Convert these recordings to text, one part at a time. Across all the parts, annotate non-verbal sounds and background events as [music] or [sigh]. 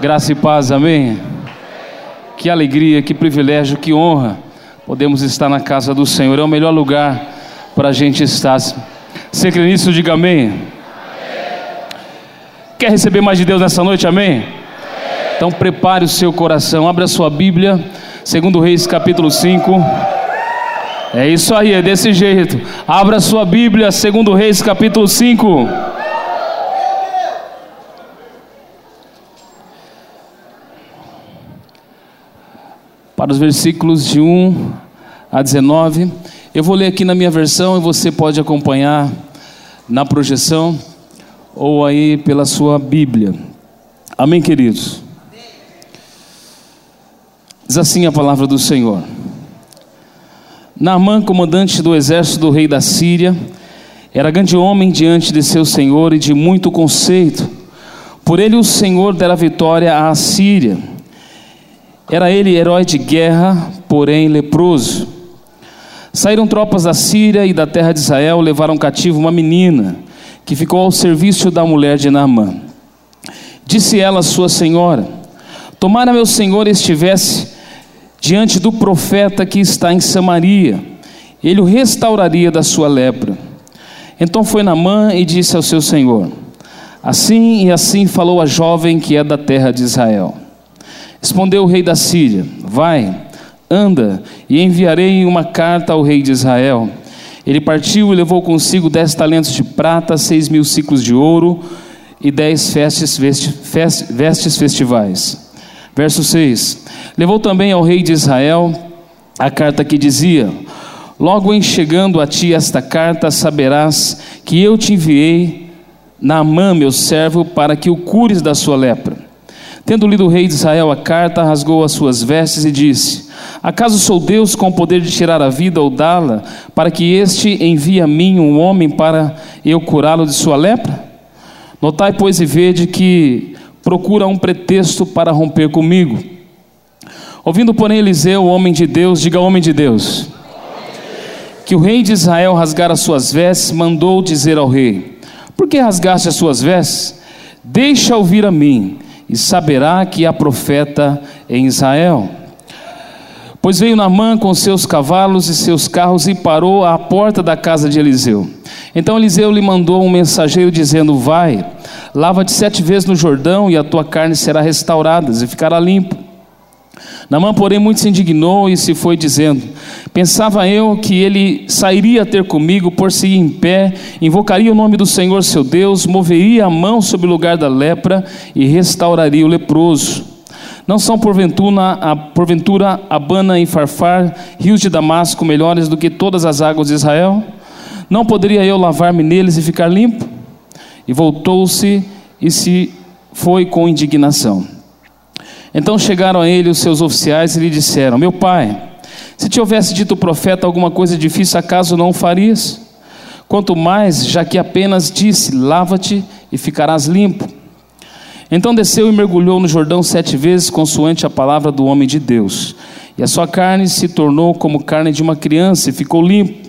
Graça e paz, amém? Que alegria, que privilégio, que honra podemos estar na casa do Senhor. É o melhor lugar para a gente estar. Você crê nisso? Diga amém. Quer receber mais de Deus nessa noite? Amém? amém? Então prepare o seu coração, abra a sua Bíblia, segundo Reis capítulo 5. É isso aí, é desse jeito. Abra a sua Bíblia, segundo Reis capítulo 5. Para os versículos de 1 a 19. Eu vou ler aqui na minha versão e você pode acompanhar na projeção ou aí pela sua Bíblia. Amém, queridos? Diz assim a palavra do Senhor. Naamã, comandante do exército do rei da Síria, era grande homem diante de seu senhor e de muito conceito. Por ele o Senhor dera vitória à Síria era ele herói de guerra, porém leproso. Saíram tropas da Síria e da terra de Israel, levaram cativo uma menina, que ficou ao serviço da mulher de Naamã. Disse ela à sua senhora: Tomara meu senhor estivesse diante do profeta que está em Samaria, ele o restauraria da sua lepra. Então foi Naamã e disse ao seu senhor: Assim e assim falou a jovem que é da terra de Israel. Respondeu o rei da Síria: Vai, anda, e enviarei uma carta ao rei de Israel. Ele partiu e levou consigo dez talentos de prata, seis mil ciclos de ouro e dez vestes, vestes festivais. Verso 6: Levou também ao rei de Israel a carta que dizia: Logo em chegando a ti esta carta, saberás que eu te enviei na mão, meu servo, para que o cures da sua lepra. Tendo lido o rei de Israel a carta, rasgou as suas vestes e disse: Acaso sou Deus com o poder de tirar a vida ou dá-la, para que este envie a mim um homem para eu curá-lo de sua lepra? Notai, pois, e vede que procura um pretexto para romper comigo. Ouvindo, porém, Eliseu, o homem de Deus, diga homem de Deus, que o rei de Israel rasgara as suas vestes, mandou dizer ao rei: Por que rasgaste as suas vestes? Deixa ouvir a mim e saberá que há profeta em Israel. Pois veio Naamã com seus cavalos e seus carros e parou à porta da casa de Eliseu. Então Eliseu lhe mandou um mensageiro dizendo: Vai, lava-te sete vezes no Jordão e a tua carne será restaurada e ficará limpa. Namã, porém, muito se indignou e se foi dizendo: Pensava eu que ele sairia a ter comigo, por-se em pé, invocaria o nome do Senhor seu Deus, moveria a mão sobre o lugar da lepra e restauraria o leproso. Não são porventura, a, porventura Abana e Farfar, rios de Damasco, melhores do que todas as águas de Israel? Não poderia eu lavar-me neles e ficar limpo? E voltou-se e se foi com indignação. Então chegaram a ele os seus oficiais e lhe disseram: Meu pai, se te houvesse dito o profeta alguma coisa difícil, acaso não o farias? Quanto mais, já que apenas disse: Lava-te e ficarás limpo. Então desceu e mergulhou no Jordão sete vezes, consoante a palavra do homem de Deus. E a sua carne se tornou como carne de uma criança e ficou limpo.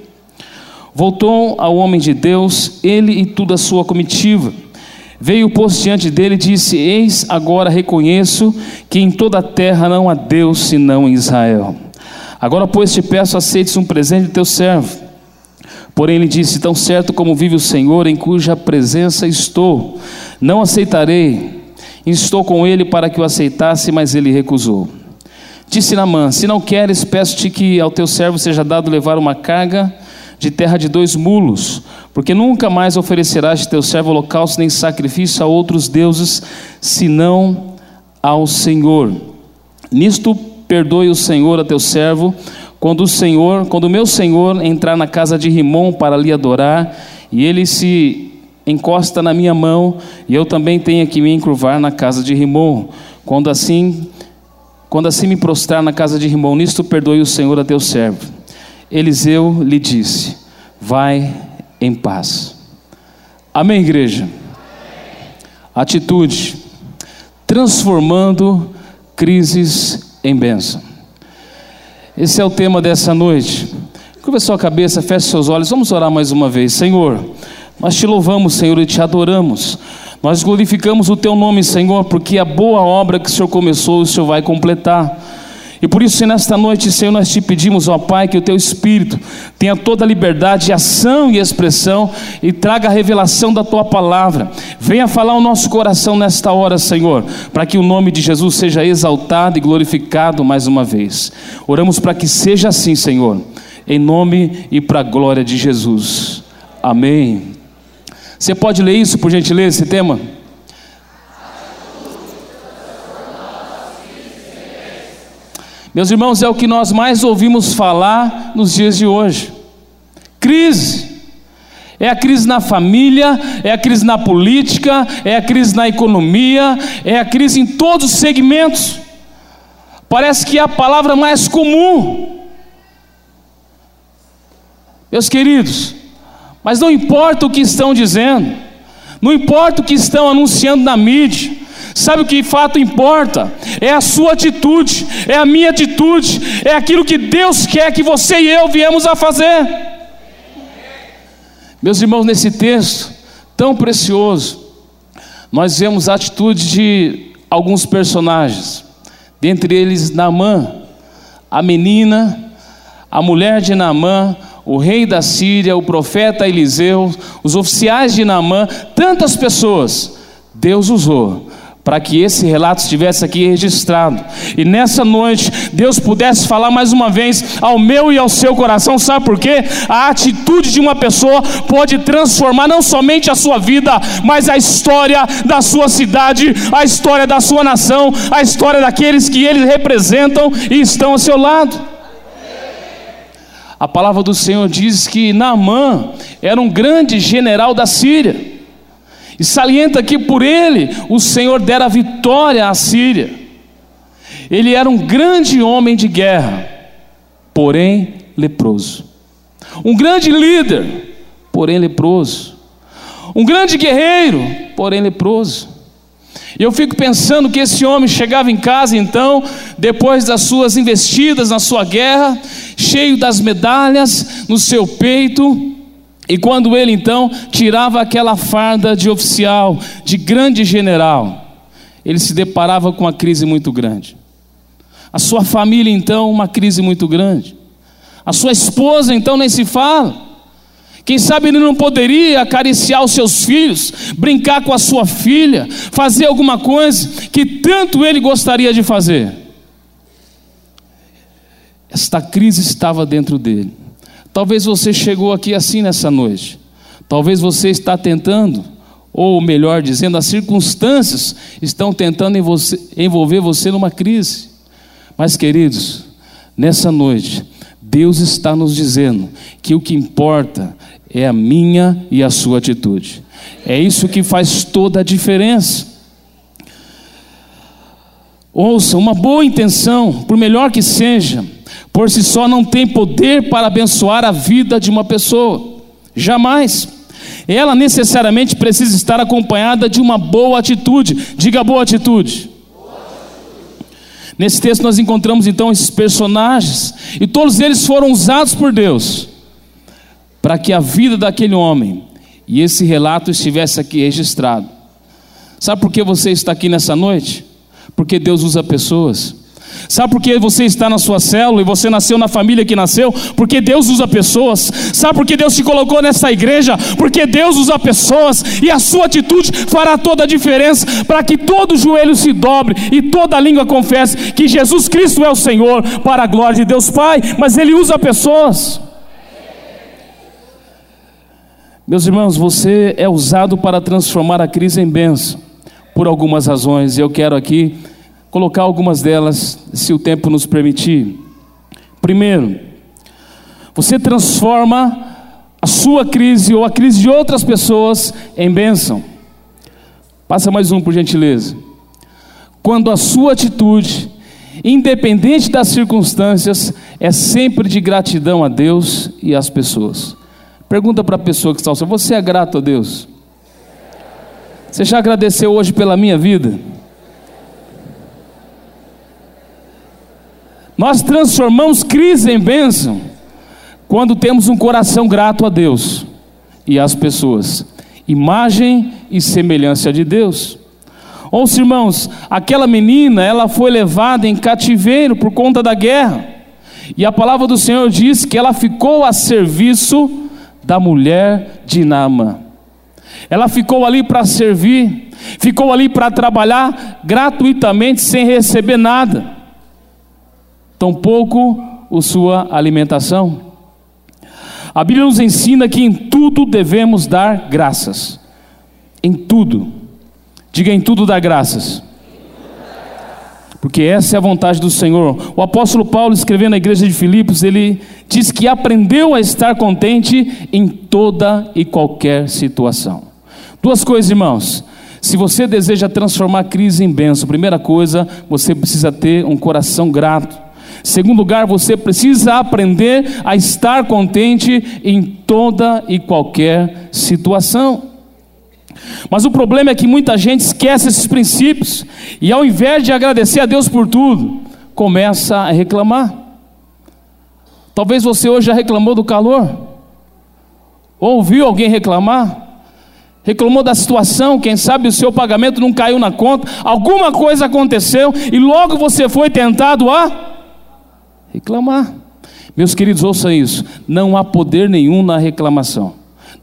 Voltou ao homem de Deus, ele e toda a sua comitiva. Veio, posto diante dele e disse: Eis agora reconheço que em toda a terra não há Deus senão em Israel. Agora, pois, te peço, aceites um presente de teu servo. Porém, ele disse: Tão certo como vive o Senhor, em cuja presença estou, não aceitarei. Estou com ele para que o aceitasse, mas ele recusou. Disse Namã: Se não queres, peço-te que ao teu servo seja dado levar uma carga de terra de dois mulos, porque nunca mais oferecerás de teu servo holocausto nem sacrifício a outros deuses, senão ao Senhor. Nisto perdoe o Senhor a teu servo, quando o Senhor, quando o meu Senhor entrar na casa de Rimon para lhe adorar, e ele se encosta na minha mão, e eu também tenho que me encurvar na casa de Rimon. Quando assim, quando assim me prostrar na casa de Rimon, nisto perdoe o Senhor a teu servo. Eliseu lhe disse: Vai em paz. Amém, igreja? Atitude: transformando crises em bênção. Esse é o tema dessa noite. Curva sua cabeça, feche seus olhos, vamos orar mais uma vez. Senhor, nós te louvamos, Senhor, e te adoramos. Nós glorificamos o Teu nome, Senhor, porque a boa obra que o Senhor começou, o Senhor vai completar. E por isso, nesta noite, Senhor, nós te pedimos, ó Pai, que o Teu Espírito tenha toda a liberdade de ação e expressão e traga a revelação da Tua palavra. Venha falar o nosso coração nesta hora, Senhor, para que o nome de Jesus seja exaltado e glorificado mais uma vez. Oramos para que seja assim, Senhor, em nome e para a glória de Jesus. Amém. Você pode ler isso, por gentileza, esse tema? Meus irmãos, é o que nós mais ouvimos falar nos dias de hoje. Crise. É a crise na família, é a crise na política, é a crise na economia, é a crise em todos os segmentos. Parece que é a palavra mais comum. Meus queridos, mas não importa o que estão dizendo, não importa o que estão anunciando na mídia, Sabe o que de fato importa? É a sua atitude, é a minha atitude, é aquilo que Deus quer que você e eu viemos a fazer. Meus irmãos, nesse texto tão precioso, nós vemos a atitude de alguns personagens, dentre eles Naamã, a menina, a mulher de Naamã, o rei da Síria, o profeta Eliseu, os oficiais de Naamã, tantas pessoas, Deus usou para que esse relato estivesse aqui registrado. E nessa noite, Deus pudesse falar mais uma vez ao meu e ao seu coração, sabe por quê? A atitude de uma pessoa pode transformar não somente a sua vida, mas a história da sua cidade, a história da sua nação, a história daqueles que eles representam e estão ao seu lado. A palavra do Senhor diz que Naamã era um grande general da Síria. E salienta que por ele o Senhor dera vitória à Síria. Ele era um grande homem de guerra, porém leproso. Um grande líder, porém leproso. Um grande guerreiro, porém leproso. E eu fico pensando que esse homem chegava em casa então, depois das suas investidas na sua guerra, cheio das medalhas no seu peito, e quando ele então tirava aquela farda de oficial, de grande general, ele se deparava com uma crise muito grande. A sua família então, uma crise muito grande. A sua esposa então nem se fala. Quem sabe ele não poderia acariciar os seus filhos, brincar com a sua filha, fazer alguma coisa que tanto ele gostaria de fazer. Esta crise estava dentro dele. Talvez você chegou aqui assim nessa noite. Talvez você está tentando, ou melhor dizendo, as circunstâncias estão tentando envolver você numa crise. Mas, queridos, nessa noite, Deus está nos dizendo que o que importa é a minha e a sua atitude. É isso que faz toda a diferença. Ouça, uma boa intenção, por melhor que seja, por si só não tem poder para abençoar a vida de uma pessoa. Jamais. Ela necessariamente precisa estar acompanhada de uma boa atitude. Diga boa atitude. Nesse texto nós encontramos então esses personagens, e todos eles foram usados por Deus para que a vida daquele homem e esse relato estivesse aqui registrado. Sabe por que você está aqui nessa noite? Porque Deus usa pessoas. Sabe por que você está na sua célula e você nasceu na família que nasceu? Porque Deus usa pessoas. Sabe por que Deus te colocou nessa igreja? Porque Deus usa pessoas e a sua atitude fará toda a diferença para que todo joelho se dobre e toda língua confesse que Jesus Cristo é o Senhor para a glória de Deus Pai, mas Ele usa pessoas. Meus irmãos, você é usado para transformar a crise em bênção, por algumas razões, eu quero aqui colocar algumas delas, se o tempo nos permitir. Primeiro, você transforma a sua crise ou a crise de outras pessoas em bênção. Passa mais um, por gentileza. Quando a sua atitude, independente das circunstâncias, é sempre de gratidão a Deus e às pessoas. Pergunta para a pessoa que está ao seu: Você é grato a Deus? Você já agradeceu hoje pela minha vida? Nós transformamos crise em bênção quando temos um coração grato a Deus e às pessoas. Imagem e semelhança de Deus. Ouça, irmãos, aquela menina, ela foi levada em cativeiro por conta da guerra. E a palavra do Senhor diz que ela ficou a serviço da mulher de Naamã. Ela ficou ali para servir, ficou ali para trabalhar gratuitamente sem receber nada. Tampouco a sua alimentação. A Bíblia nos ensina que em tudo devemos dar graças. Em tudo. Diga em tudo dar graças. Porque essa é a vontade do Senhor. O apóstolo Paulo, escrevendo na igreja de Filipos, ele diz que aprendeu a estar contente em toda e qualquer situação. Duas coisas, irmãos. Se você deseja transformar a crise em bênção, primeira coisa, você precisa ter um coração grato. Segundo lugar, você precisa aprender a estar contente em toda e qualquer situação. Mas o problema é que muita gente esquece esses princípios e, ao invés de agradecer a Deus por tudo, começa a reclamar. Talvez você hoje já reclamou do calor, ouviu alguém reclamar, reclamou da situação, quem sabe o seu pagamento não caiu na conta, alguma coisa aconteceu e logo você foi tentado a reclamar. Meus queridos, ouça isso: não há poder nenhum na reclamação,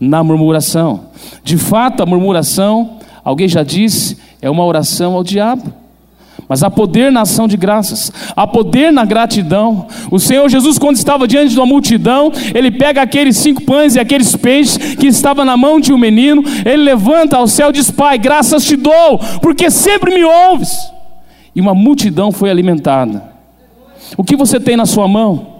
na murmuração. De fato, a murmuração, alguém já disse, é uma oração ao diabo. Mas há poder na ação de graças, há poder na gratidão. O Senhor Jesus, quando estava diante de uma multidão, ele pega aqueles cinco pães e aqueles peixes que estavam na mão de um menino, ele levanta ao céu e diz: Pai, graças te dou, porque sempre me ouves. E uma multidão foi alimentada. O que você tem na sua mão?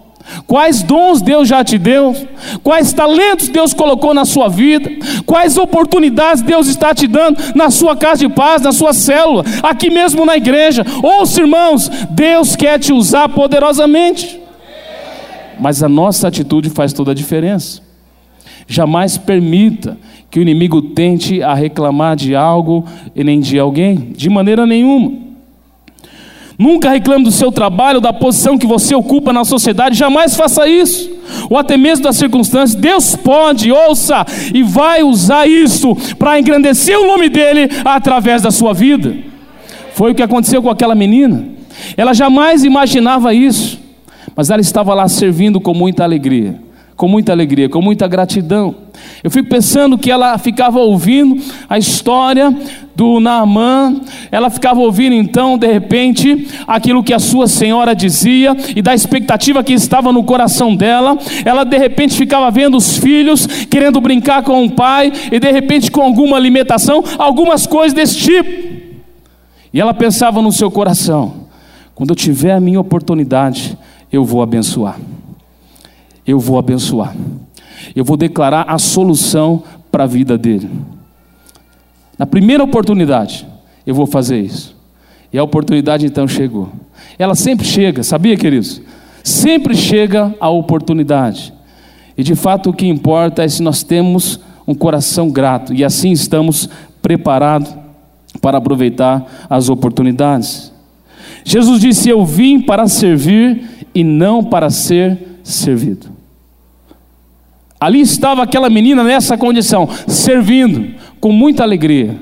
Quais dons Deus já te deu? Quais talentos Deus colocou na sua vida? Quais oportunidades Deus está te dando na sua casa de paz, na sua célula, aqui mesmo na igreja? Ouça, irmãos, Deus quer te usar poderosamente. Mas a nossa atitude faz toda a diferença. Jamais permita que o inimigo tente a reclamar de algo e nem de alguém, de maneira nenhuma. Nunca reclame do seu trabalho, da posição que você ocupa na sociedade, jamais faça isso, ou até mesmo das circunstâncias. Deus pode, ouça, e vai usar isso para engrandecer o nome dEle através da sua vida. Foi o que aconteceu com aquela menina. Ela jamais imaginava isso, mas ela estava lá servindo com muita alegria com muita alegria, com muita gratidão. Eu fico pensando que ela ficava ouvindo a história do Naamã, ela ficava ouvindo então, de repente, aquilo que a sua senhora dizia e da expectativa que estava no coração dela. Ela de repente ficava vendo os filhos querendo brincar com o pai e de repente com alguma alimentação, algumas coisas desse tipo. E ela pensava no seu coração: quando eu tiver a minha oportunidade, eu vou abençoar eu vou abençoar. Eu vou declarar a solução para a vida dele. Na primeira oportunidade, eu vou fazer isso. E a oportunidade então chegou. Ela sempre chega, sabia, queridos? Sempre chega a oportunidade. E de fato o que importa é se nós temos um coração grato e assim estamos preparados para aproveitar as oportunidades. Jesus disse: Eu vim para servir e não para ser servido. Ali estava aquela menina nessa condição, servindo com muita alegria.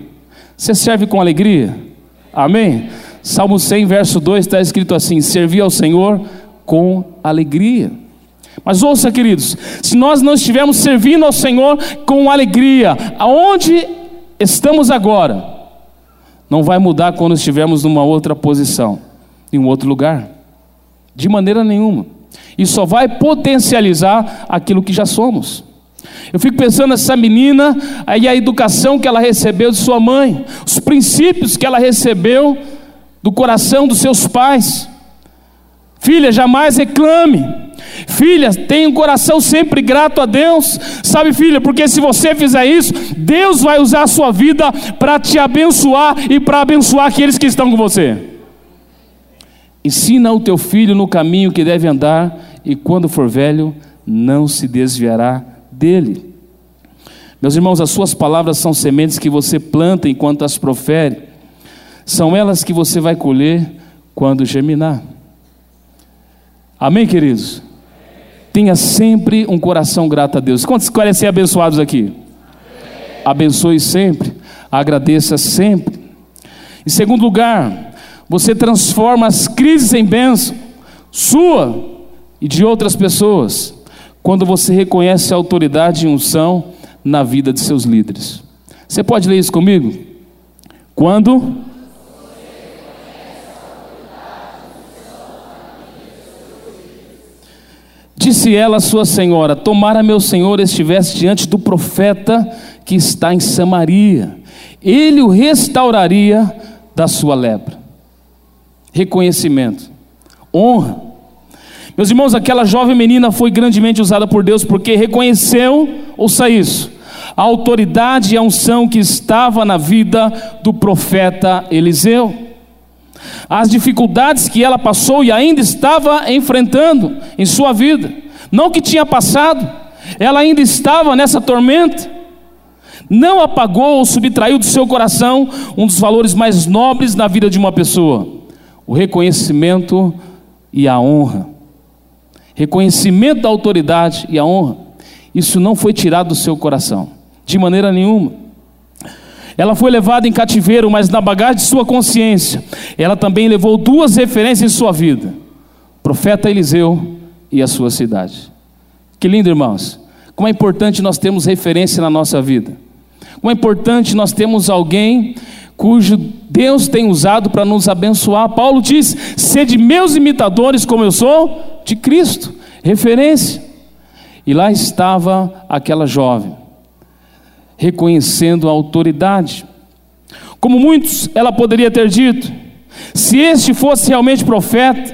Você serve com alegria? Amém? Salmo 100, verso 2 está escrito assim: Servir ao Senhor com alegria. Mas ouça, queridos, se nós não estivermos servindo ao Senhor com alegria, aonde estamos agora, não vai mudar quando estivermos numa outra posição, em um outro lugar, de maneira nenhuma. E só vai potencializar aquilo que já somos. Eu fico pensando nessa menina, aí a educação que ela recebeu de sua mãe, os princípios que ela recebeu do coração dos seus pais. Filha, jamais reclame. Filha, tenha um coração sempre grato a Deus. Sabe, filha, porque se você fizer isso, Deus vai usar a sua vida para te abençoar e para abençoar aqueles que estão com você. Ensina o teu filho no caminho que deve andar, e quando for velho, não se desviará dele. Meus irmãos, as suas palavras são sementes que você planta enquanto as profere, são elas que você vai colher quando germinar. Amém, queridos? Tenha sempre um coração grato a Deus. Quantos querem ser abençoados aqui? Abençoe sempre. agradeça sempre. Em segundo lugar, você transforma as crises em bênção, sua e de outras pessoas, quando você reconhece a autoridade e unção na vida de seus líderes. Você pode ler isso comigo? Quando Disse ela à sua senhora: Tomara meu senhor estivesse diante do profeta que está em Samaria, ele o restauraria da sua lepra. Reconhecimento, honra. Meus irmãos, aquela jovem menina foi grandemente usada por Deus porque reconheceu, ouça isso, a autoridade e a unção que estava na vida do profeta Eliseu. As dificuldades que ela passou e ainda estava enfrentando em sua vida, não que tinha passado, ela ainda estava nessa tormenta, não apagou ou subtraiu do seu coração um dos valores mais nobres na vida de uma pessoa: o reconhecimento e a honra. Reconhecimento da autoridade e a honra. Isso não foi tirado do seu coração, de maneira nenhuma. Ela foi levada em cativeiro, mas na bagagem de sua consciência, ela também levou duas referências em sua vida: profeta Eliseu e a sua cidade. Que lindo, irmãos. Como é importante nós termos referência na nossa vida. Como é importante nós termos alguém cujo Deus tem usado para nos abençoar. Paulo diz: sede meus imitadores, como eu sou de Cristo. Referência. E lá estava aquela jovem, reconhecendo a autoridade. Como muitos, ela poderia ter dito: se este fosse realmente profeta,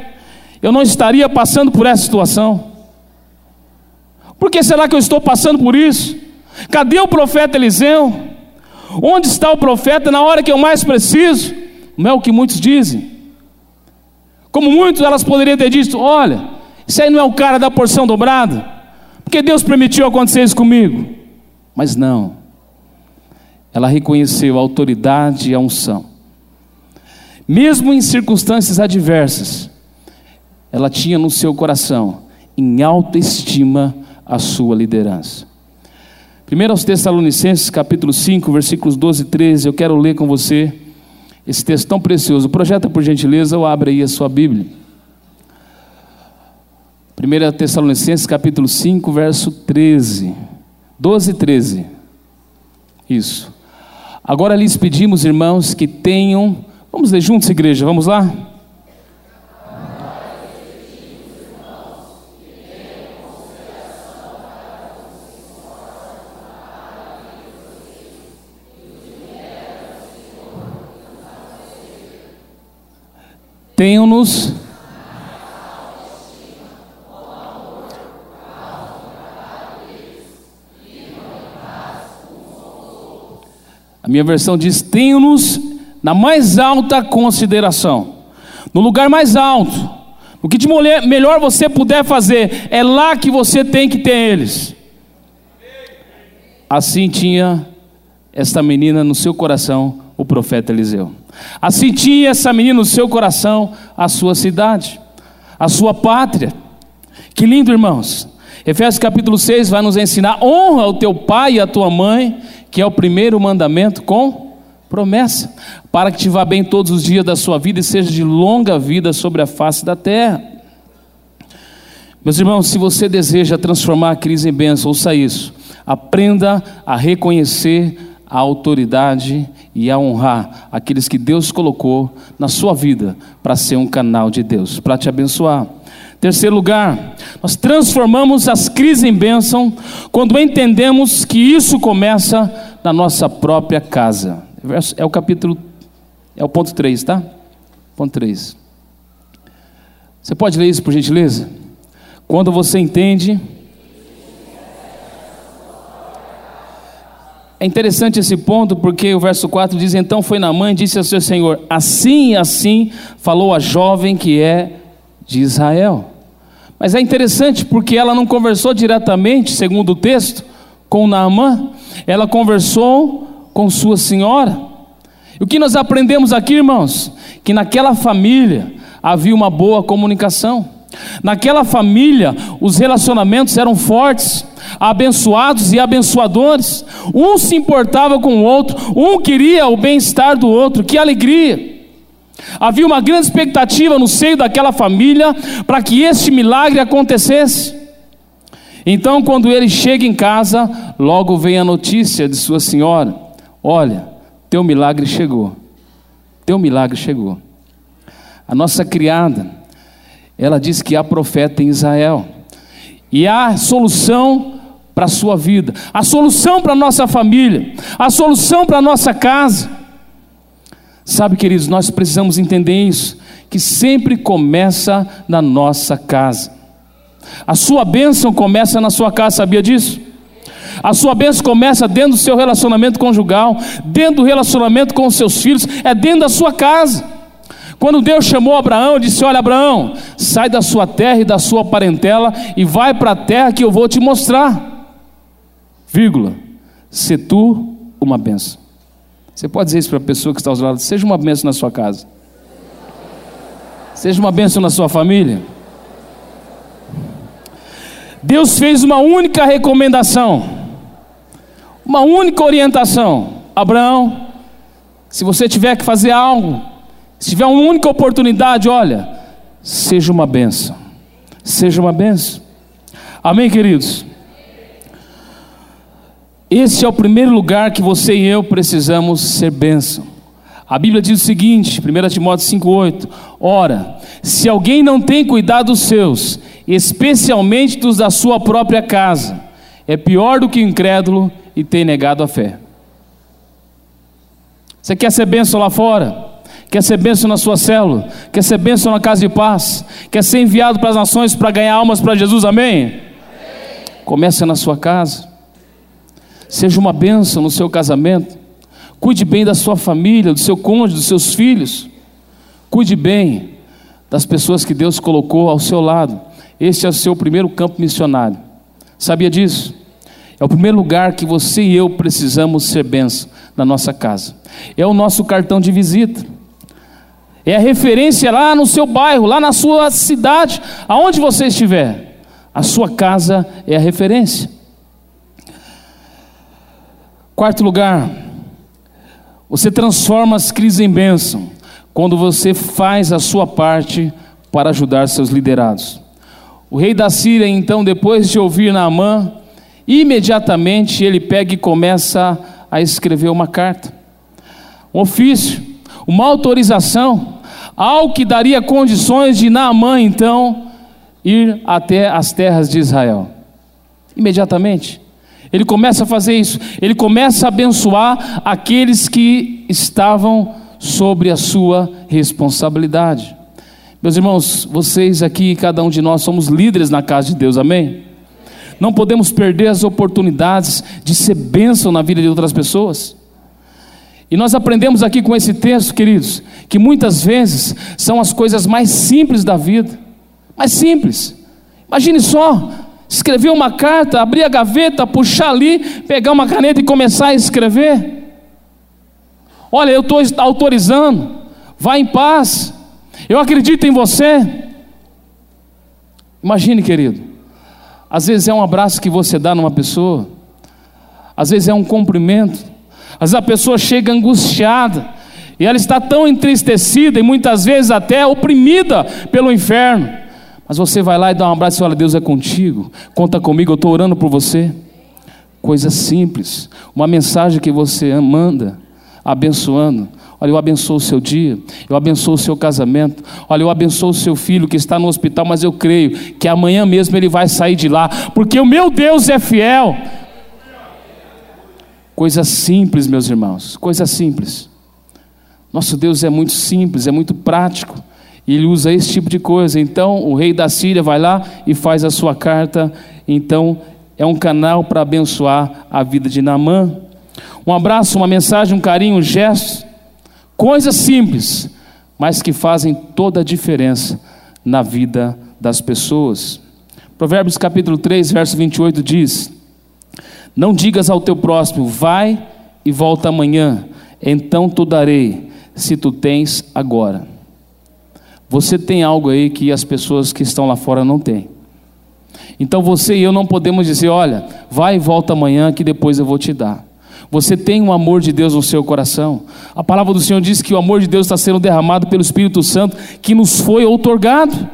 eu não estaria passando por essa situação. Por que será que eu estou passando por isso? Cadê o profeta Eliseu? Onde está o profeta na hora que eu mais preciso? Não é o que muitos dizem. Como muitos, elas poderiam ter dito: olha, isso aí não é o cara da porção dobrada, porque Deus permitiu acontecer isso comigo. Mas não, ela reconheceu a autoridade e a unção, mesmo em circunstâncias adversas, ela tinha no seu coração, em alta estima, a sua liderança. Primeiro aos Tessalonicenses, capítulo 5, versículos 12 e 13, eu quero ler com você esse texto tão precioso. Projeta por gentileza ou abre aí a sua Bíblia. 1 Tessalonicenses, capítulo 5, verso 13. 12 e 13. Isso. Agora lhes pedimos, irmãos, que tenham. Vamos ler juntos, igreja, vamos lá? Tenham-nos. A minha versão diz: tenham-nos na mais alta consideração, no lugar mais alto, o que de melhor você puder fazer, é lá que você tem que ter eles. Assim tinha esta menina no seu coração o profeta Eliseu. Assim tinha essa menina no seu coração a sua cidade, a sua pátria. Que lindo, irmãos. Efésios capítulo 6 vai nos ensinar: honra o teu pai e a tua mãe, que é o primeiro mandamento com promessa, para que te vá bem todos os dias da sua vida e seja de longa vida sobre a face da terra. Meus irmãos, se você deseja transformar a crise em bênção, ouça isso. Aprenda a reconhecer a autoridade e a honrar aqueles que Deus colocou na sua vida para ser um canal de Deus, para te abençoar. Terceiro lugar, nós transformamos as crises em bênção quando entendemos que isso começa na nossa própria casa. É o capítulo, é o ponto 3, tá? Ponto 3. Você pode ler isso por gentileza? Quando você entende É interessante esse ponto porque o verso 4 diz: Então foi na mãe e disse ao seu senhor: Assim e assim falou a jovem que é de Israel. Mas é interessante porque ela não conversou diretamente, segundo o texto, com Naamã, ela conversou com sua senhora. E o que nós aprendemos aqui, irmãos? Que naquela família havia uma boa comunicação. Naquela família, os relacionamentos eram fortes. Abençoados e abençoadores. Um se importava com o outro, um queria o bem-estar do outro. Que alegria! Havia uma grande expectativa no seio daquela família para que este milagre acontecesse. Então, quando ele chega em casa, logo vem a notícia de sua senhora: Olha, teu milagre chegou. Teu milagre chegou. A nossa criada, ela diz que há profeta em Israel. E há solução para a sua vida, a solução para a nossa família, a solução para a nossa casa. Sabe, queridos, nós precisamos entender isso, que sempre começa na nossa casa. A sua bênção começa na sua casa, sabia disso? A sua bênção começa dentro do seu relacionamento conjugal, dentro do relacionamento com os seus filhos, é dentro da sua casa. Quando Deus chamou Abraão, disse: Olha, Abraão, sai da sua terra e da sua parentela e vai para a terra que eu vou te mostrar. Vírgula, se tu uma bênção. Você pode dizer isso para a pessoa que está ao seu lado: seja uma bênção na sua casa, seja uma bênção na sua família. Deus fez uma única recomendação, uma única orientação. Abraão, se você tiver que fazer algo, se tiver uma única oportunidade, olha, seja uma benção. Seja uma benção. Amém, queridos? Esse é o primeiro lugar que você e eu precisamos ser bênção. A Bíblia diz o seguinte, 1 Timóteo 5,8: Ora, se alguém não tem cuidado dos seus, especialmente dos da sua própria casa, é pior do que o incrédulo e tem negado a fé. Você quer ser bênção lá fora? Quer ser bênção na sua célula? Quer ser bênção na casa de paz? Quer ser enviado para as nações para ganhar almas para Jesus? Amém? Amém? Começa na sua casa. Seja uma bênção no seu casamento. Cuide bem da sua família, do seu cônjuge, dos seus filhos. Cuide bem das pessoas que Deus colocou ao seu lado. Este é o seu primeiro campo missionário. Sabia disso? É o primeiro lugar que você e eu precisamos ser bênção na nossa casa. É o nosso cartão de visita. É a referência lá no seu bairro, lá na sua cidade, aonde você estiver. A sua casa é a referência. Quarto lugar, você transforma as crises em bênção quando você faz a sua parte para ajudar seus liderados. O rei da Síria, então, depois de ouvir Naamã, imediatamente ele pega e começa a escrever uma carta, um ofício, uma autorização, algo que daria condições de Naamã, então, ir até as terras de Israel. Imediatamente. Ele começa a fazer isso, ele começa a abençoar aqueles que estavam sobre a sua responsabilidade. Meus irmãos, vocês aqui, cada um de nós, somos líderes na casa de Deus, amém? Não podemos perder as oportunidades de ser bênção na vida de outras pessoas. E nós aprendemos aqui com esse texto, queridos, que muitas vezes são as coisas mais simples da vida, mais simples. Imagine só, escrever uma carta, abrir a gaveta, puxar ali, pegar uma caneta e começar a escrever. Olha, eu estou autorizando, vá em paz, eu acredito em você. Imagine, querido, às vezes é um abraço que você dá numa pessoa, às vezes é um cumprimento, às vezes a pessoa chega angustiada, e ela está tão entristecida e muitas vezes até oprimida pelo inferno. Mas você vai lá e dá um abraço e fala: Deus é contigo, conta comigo, eu estou orando por você. Coisa simples, uma mensagem que você manda, abençoando. Olha, eu abençoo o seu dia, eu abençoo o seu casamento. Olha, eu abençoo o seu filho que está no hospital, mas eu creio que amanhã mesmo ele vai sair de lá, porque o meu Deus é fiel. Coisa simples, meus irmãos, coisa simples. Nosso Deus é muito simples, é muito prático, e ele usa esse tipo de coisa. Então, o rei da Síria vai lá e faz a sua carta. Então, é um canal para abençoar a vida de Naamã. Um abraço, uma mensagem, um carinho, um gesto Coisas simples, mas que fazem toda a diferença na vida das pessoas. Provérbios capítulo 3, verso 28 diz: Não digas ao teu próximo, vai e volta amanhã, então tu darei, se tu tens agora. Você tem algo aí que as pessoas que estão lá fora não têm. Então você e eu não podemos dizer, olha, vai e volta amanhã que depois eu vou te dar. Você tem um amor de Deus no seu coração. A palavra do Senhor diz que o amor de Deus está sendo derramado pelo Espírito Santo que nos foi outorgado.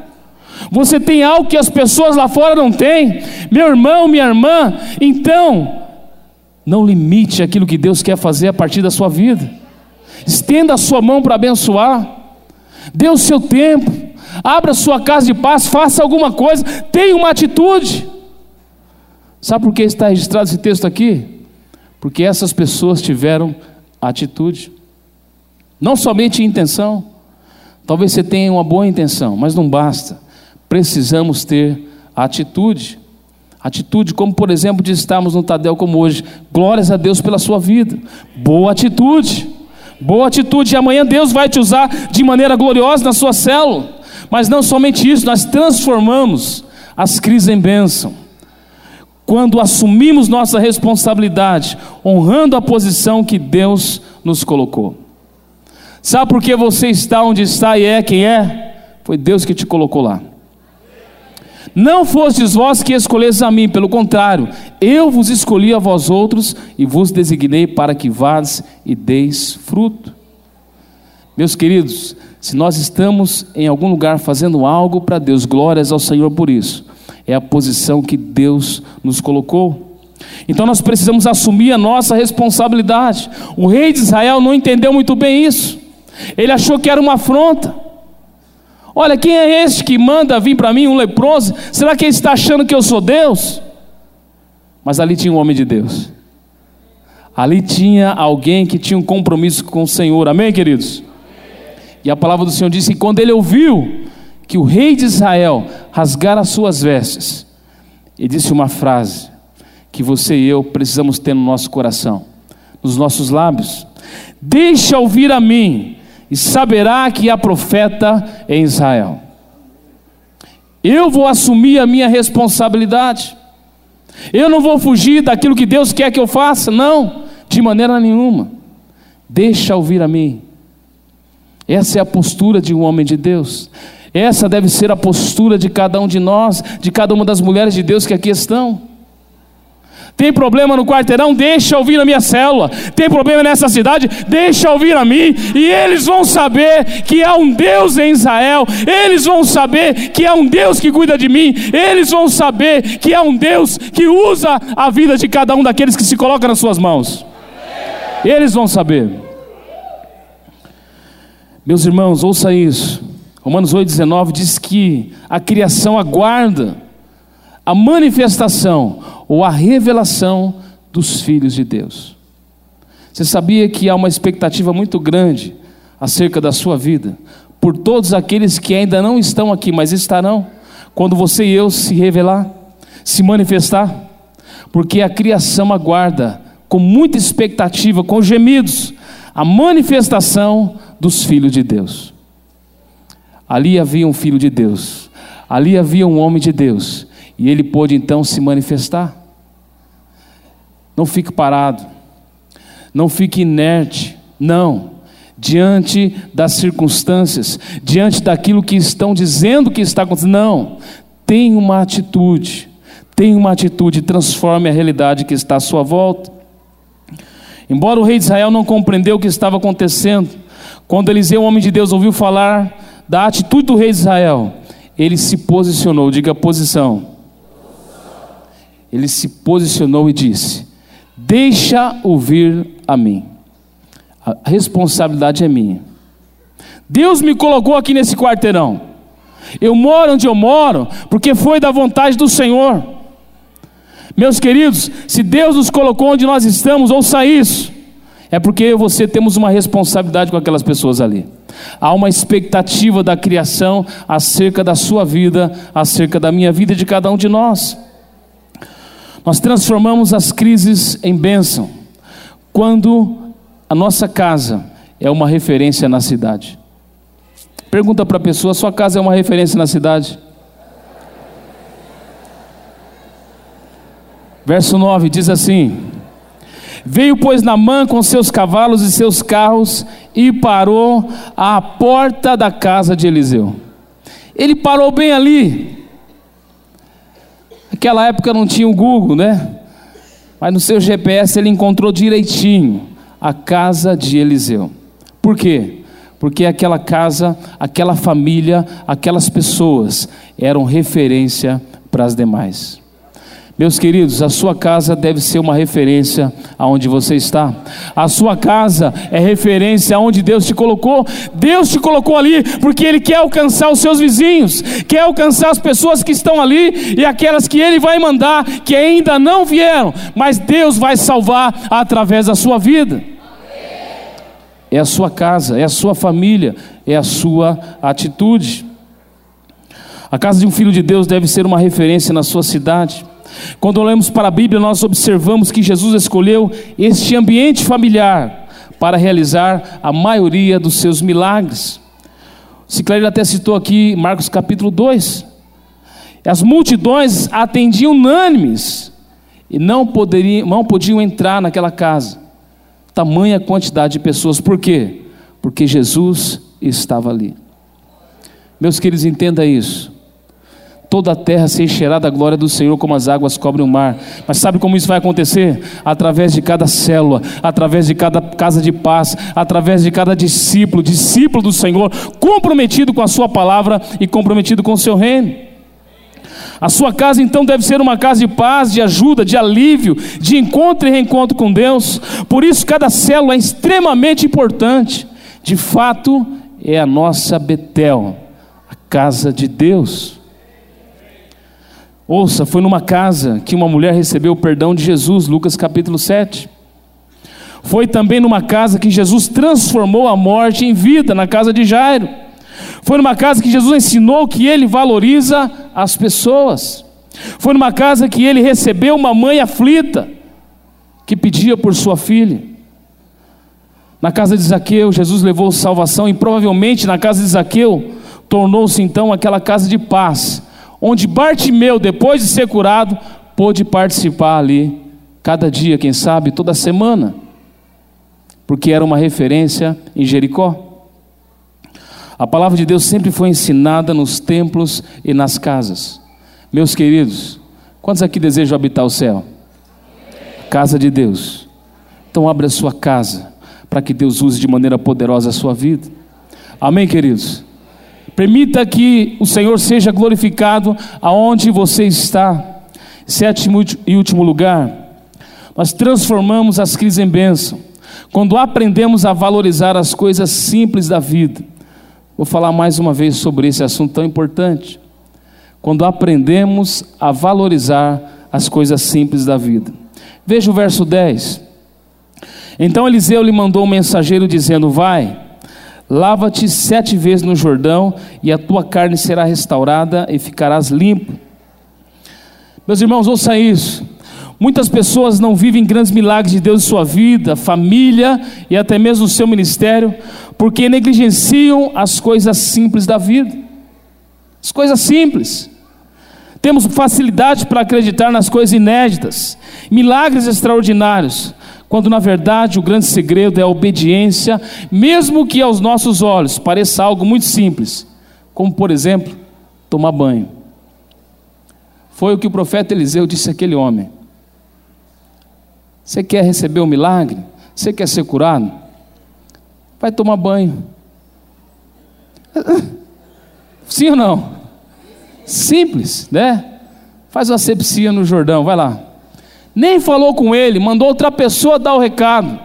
Você tem algo que as pessoas lá fora não têm, meu irmão, minha irmã. Então, não limite aquilo que Deus quer fazer a partir da sua vida. Estenda a sua mão para abençoar. Dê o seu tempo. Abra sua casa de paz. Faça alguma coisa. Tenha uma atitude. Sabe por que está registrado esse texto aqui? Porque essas pessoas tiveram atitude. Não somente intenção. Talvez você tenha uma boa intenção, mas não basta. Precisamos ter atitude. Atitude, como por exemplo de estarmos no Tadel como hoje. Glórias a Deus pela sua vida. Boa atitude. Boa atitude. E amanhã Deus vai te usar de maneira gloriosa na sua célula. Mas não somente isso, nós transformamos as crises em bênção. Quando assumimos nossa responsabilidade, honrando a posição que Deus nos colocou. Sabe por que você está onde está e é quem é? Foi Deus que te colocou lá. Não fostes vós que escolhestes a mim, pelo contrário, eu vos escolhi a vós outros e vos designei para que vades e deis fruto. Meus queridos, se nós estamos em algum lugar fazendo algo para Deus, glórias ao Senhor por isso. É a posição que Deus nos colocou. Então nós precisamos assumir a nossa responsabilidade. O rei de Israel não entendeu muito bem isso. Ele achou que era uma afronta. Olha, quem é este que manda vir para mim um leproso? Será que ele está achando que eu sou Deus? Mas ali tinha um homem de Deus. Ali tinha alguém que tinha um compromisso com o Senhor. Amém, queridos? E a palavra do Senhor disse que quando ele ouviu que o rei de Israel rasgara as suas vestes, ele disse uma frase que você e eu precisamos ter no nosso coração, nos nossos lábios: Deixa ouvir a mim e saberá que há profeta em Israel. Eu vou assumir a minha responsabilidade. Eu não vou fugir daquilo que Deus quer que eu faça, não, de maneira nenhuma. Deixa ouvir a mim. Essa é a postura de um homem de Deus. Essa deve ser a postura de cada um de nós, de cada uma das mulheres de Deus que aqui estão. Tem problema no quarteirão? Deixa ouvir na minha célula. Tem problema nessa cidade? Deixa ouvir a mim. E eles vão saber que há um Deus em Israel. Eles vão saber que há um Deus que cuida de mim. Eles vão saber que há um Deus que usa a vida de cada um daqueles que se coloca nas suas mãos. Eles vão saber. Meus irmãos, ouça isso. Romanos 8,19 diz que a criação aguarda a manifestação ou a revelação dos filhos de Deus. Você sabia que há uma expectativa muito grande acerca da sua vida, por todos aqueles que ainda não estão aqui, mas estarão, quando você e eu se revelar, se manifestar, porque a criação aguarda com muita expectativa, com gemidos, a manifestação dos filhos de Deus. Ali havia um filho de Deus, ali havia um homem de Deus, e ele pôde então se manifestar. Não fique parado, não fique inerte, não. Diante das circunstâncias, diante daquilo que estão dizendo que está acontecendo, não. Tenha uma atitude, tenha uma atitude, transforme a realidade que está à sua volta. Embora o rei de Israel não compreendeu o que estava acontecendo, quando Eliseu, o homem de Deus, ouviu falar da atitude do rei de Israel, ele se posicionou, diga posição ele se posicionou e disse: Deixa ouvir a mim. A responsabilidade é minha. Deus me colocou aqui nesse quarteirão. Eu moro onde eu moro, porque foi da vontade do Senhor. Meus queridos, se Deus nos colocou onde nós estamos, ouça isso. É porque eu e você temos uma responsabilidade com aquelas pessoas ali. Há uma expectativa da criação acerca da sua vida, acerca da minha vida e de cada um de nós. Nós transformamos as crises em bênção quando a nossa casa é uma referência na cidade. Pergunta para a pessoa: sua casa é uma referência na cidade? Verso 9 diz assim: Veio, pois, Namã com seus cavalos e seus carros e parou à porta da casa de Eliseu. Ele parou bem ali, Naquela época não tinha o Google, né? Mas no seu GPS ele encontrou direitinho a casa de Eliseu. Por quê? Porque aquela casa, aquela família, aquelas pessoas eram referência para as demais. Meus queridos, a sua casa deve ser uma referência aonde você está. A sua casa é referência aonde Deus te colocou. Deus te colocou ali porque Ele quer alcançar os seus vizinhos, quer alcançar as pessoas que estão ali e aquelas que Ele vai mandar que ainda não vieram, mas Deus vai salvar através da sua vida. É a sua casa, é a sua família, é a sua atitude. A casa de um filho de Deus deve ser uma referência na sua cidade. Quando olhamos para a Bíblia, nós observamos que Jesus escolheu este ambiente familiar para realizar a maioria dos seus milagres. O Cicleiro até citou aqui Marcos capítulo 2. As multidões atendiam unânimes e não, poderiam, não podiam entrar naquela casa. Tamanha quantidade de pessoas. Por quê? Porque Jesus estava ali. Meus queridos, entenda isso toda a terra se encherá da glória do Senhor como as águas cobrem o mar. Mas sabe como isso vai acontecer? Através de cada célula, através de cada casa de paz, através de cada discípulo, discípulo do Senhor, comprometido com a sua palavra e comprometido com o seu reino. A sua casa então deve ser uma casa de paz, de ajuda, de alívio, de encontro e reencontro com Deus. Por isso, cada célula é extremamente importante. De fato, é a nossa Betel, a casa de Deus. Ouça, foi numa casa que uma mulher recebeu o perdão de Jesus, Lucas capítulo 7. Foi também numa casa que Jesus transformou a morte em vida, na casa de Jairo. Foi numa casa que Jesus ensinou que ele valoriza as pessoas. Foi numa casa que ele recebeu uma mãe aflita, que pedia por sua filha. Na casa de Zaqueu, Jesus levou salvação, e provavelmente na casa de Zaqueu, tornou-se então aquela casa de paz, onde Bartimeu, depois de ser curado, pôde participar ali, cada dia, quem sabe, toda semana, porque era uma referência em Jericó. A palavra de Deus sempre foi ensinada nos templos e nas casas. Meus queridos, quantos aqui desejam habitar o céu? Casa de Deus. Então abra a sua casa para que Deus use de maneira poderosa a sua vida. Amém, queridos? Permita que o Senhor seja glorificado aonde você está. Sétimo e último lugar, nós transformamos as crises em bênção. Quando aprendemos a valorizar as coisas simples da vida. Vou falar mais uma vez sobre esse assunto tão importante. Quando aprendemos a valorizar as coisas simples da vida. Veja o verso 10. Então Eliseu lhe mandou um mensageiro dizendo: Vai Lava-te sete vezes no Jordão, e a tua carne será restaurada e ficarás limpo. Meus irmãos, ouça isso. Muitas pessoas não vivem grandes milagres de Deus em sua vida, família e até mesmo no seu ministério, porque negligenciam as coisas simples da vida. As coisas simples. Temos facilidade para acreditar nas coisas inéditas, milagres extraordinários, quando na verdade o grande segredo é a obediência, mesmo que aos nossos olhos pareça algo muito simples, como por exemplo, tomar banho. Foi o que o profeta Eliseu disse àquele homem: Você quer receber um milagre? Você quer ser curado? Vai tomar banho. [laughs] Sim ou não? Simples, né? Faz uma sepsia no Jordão, vai lá nem falou com ele, mandou outra pessoa dar o recado.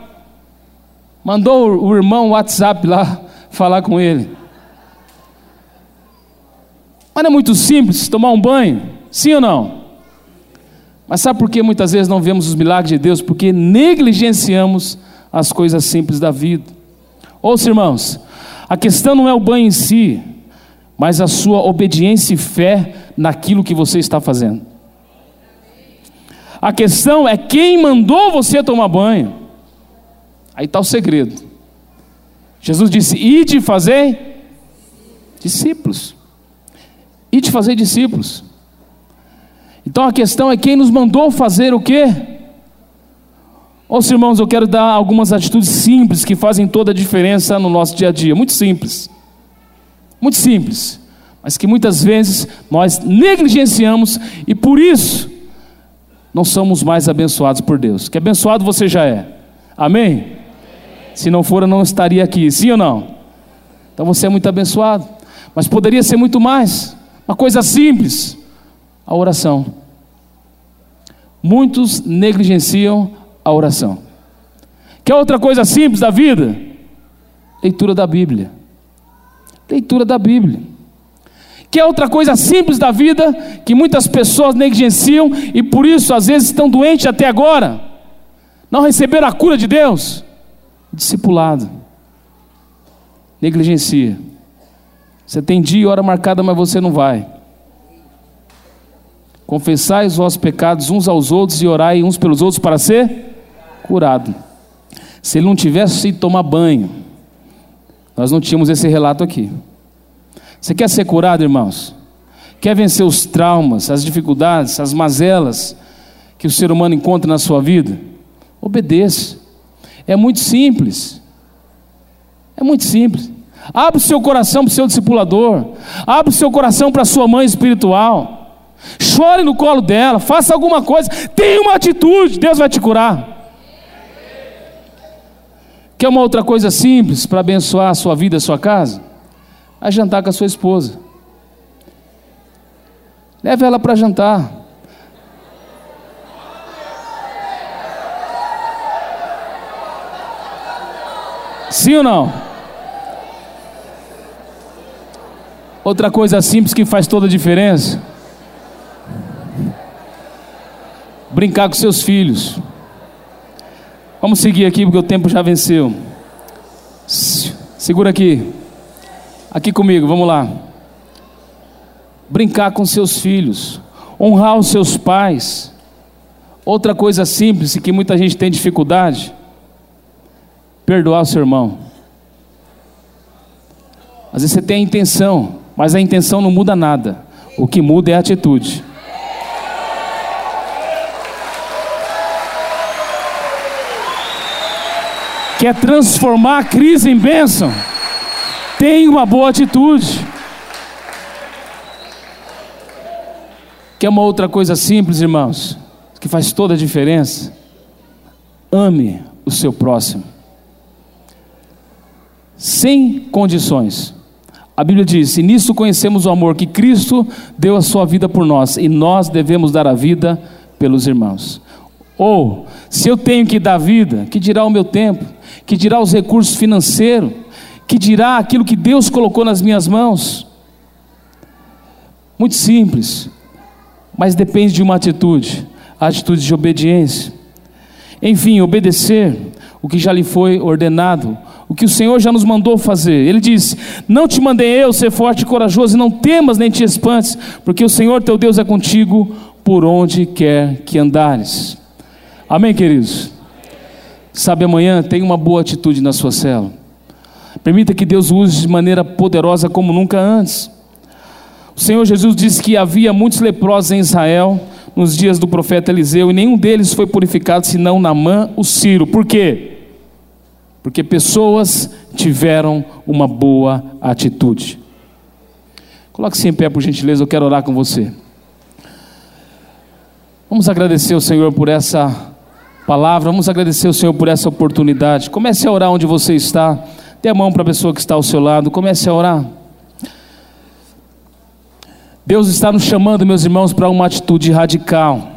Mandou o irmão WhatsApp lá [laughs] falar com ele. Mas não é muito simples tomar um banho? Sim ou não? Mas sabe por que muitas vezes não vemos os milagres de Deus? Porque negligenciamos as coisas simples da vida. Ouça, irmãos, a questão não é o banho em si, mas a sua obediência e fé naquilo que você está fazendo. A questão é quem mandou você tomar banho. Aí está o segredo. Jesus disse: Ide fazer discípulos. Ide fazer discípulos. Então a questão é quem nos mandou fazer o quê? Ouça, irmãos, eu quero dar algumas atitudes simples que fazem toda a diferença no nosso dia a dia. Muito simples. Muito simples. Mas que muitas vezes nós negligenciamos e por isso não somos mais abençoados por Deus. Que abençoado você já é. Amém? Se não for, eu não estaria aqui. Sim ou não? Então você é muito abençoado. Mas poderia ser muito mais. Uma coisa simples: a oração. Muitos negligenciam a oração. Quer outra coisa simples da vida? Leitura da Bíblia. Leitura da Bíblia. Quer outra coisa simples da vida que muitas pessoas negligenciam e por isso às vezes estão doentes até agora? Não receberam a cura de Deus? Discipulado. Negligencia. Você tem dia e hora marcada, mas você não vai. Confessai os vossos pecados uns aos outros e orai uns pelos outros para ser curado. Se ele não tivesse ido tomar banho, nós não tínhamos esse relato aqui. Você quer ser curado, irmãos? Quer vencer os traumas, as dificuldades, as mazelas que o ser humano encontra na sua vida? Obedeça. É muito simples. É muito simples. Abre o seu coração para o seu discipulador. Abre o seu coração para a sua mãe espiritual. Chore no colo dela. Faça alguma coisa. Tenha uma atitude. Deus vai te curar. Quer uma outra coisa simples para abençoar a sua vida, a sua casa? A jantar com a sua esposa. Leve ela para jantar. Sim ou não? Outra coisa simples que faz toda a diferença: brincar com seus filhos. Vamos seguir aqui porque o tempo já venceu. Segura aqui. Aqui comigo, vamos lá. Brincar com seus filhos, honrar os seus pais. Outra coisa simples que muita gente tem dificuldade: perdoar o seu irmão. Às vezes você tem a intenção, mas a intenção não muda nada. O que muda é a atitude. Quer transformar a crise em bênção? Tenha uma boa atitude. Quer uma outra coisa simples, irmãos, que faz toda a diferença? Ame o seu próximo. Sem condições. A Bíblia diz: e nisso conhecemos o amor que Cristo deu a sua vida por nós, e nós devemos dar a vida pelos irmãos. Ou, se eu tenho que dar vida, que dirá o meu tempo, que dirá os recursos financeiros, que dirá aquilo que Deus colocou nas minhas mãos? Muito simples, mas depende de uma atitude, a atitude de obediência. Enfim, obedecer o que já lhe foi ordenado, o que o Senhor já nos mandou fazer. Ele diz: Não te mandei eu ser forte e corajoso, e não temas nem te espantes, porque o Senhor teu Deus é contigo por onde quer que andares. Amém, queridos? Sabe, amanhã tem uma boa atitude na sua cela. Permita que Deus use de maneira poderosa como nunca antes. O Senhor Jesus disse que havia muitos leprosos em Israel nos dias do profeta Eliseu e nenhum deles foi purificado senão Namã, o Ciro. Por quê? Porque pessoas tiveram uma boa atitude. Coloque-se em pé, por gentileza, eu quero orar com você. Vamos agradecer ao Senhor por essa palavra, vamos agradecer ao Senhor por essa oportunidade. Comece a orar onde você está. Dê a mão para a pessoa que está ao seu lado, comece a orar. Deus está nos chamando, meus irmãos, para uma atitude radical.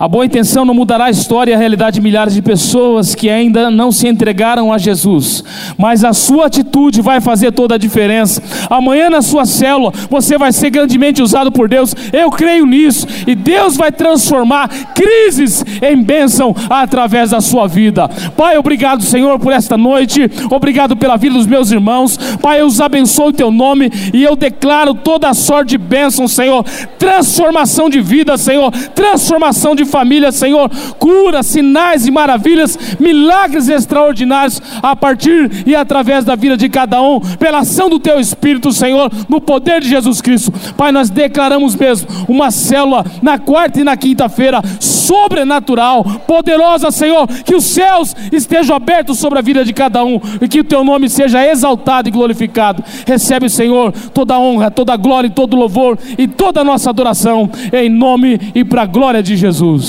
A boa intenção não mudará a história e a realidade de milhares de pessoas que ainda não se entregaram a Jesus, mas a sua atitude vai fazer toda a diferença. Amanhã na sua célula você vai ser grandemente usado por Deus, eu creio nisso, e Deus vai transformar crises em bênção através da sua vida. Pai, obrigado, Senhor, por esta noite, obrigado pela vida dos meus irmãos. Pai, eu os abençoo em teu nome e eu declaro toda a sorte de bênção, Senhor, transformação de vida, Senhor, transformação de família, Senhor. Cura, sinais e maravilhas, milagres extraordinários a partir e através da vida de cada um, pela ação do Teu Espírito, Senhor, no poder de Jesus Cristo. Pai, nós declaramos mesmo uma célula na quarta e na quinta-feira, sobrenatural, poderosa, Senhor, que os céus estejam abertos sobre a vida de cada um e que o Teu nome seja exaltado e glorificado. Recebe, Senhor, toda a honra, toda a glória e todo o louvor e toda a nossa adoração, em nome e para a glória de Jesus.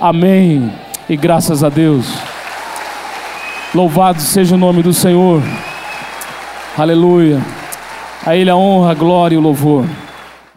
Amém. E graças a Deus. Louvado seja o nome do Senhor. Aleluia. A Ele a honra, a glória e o louvor.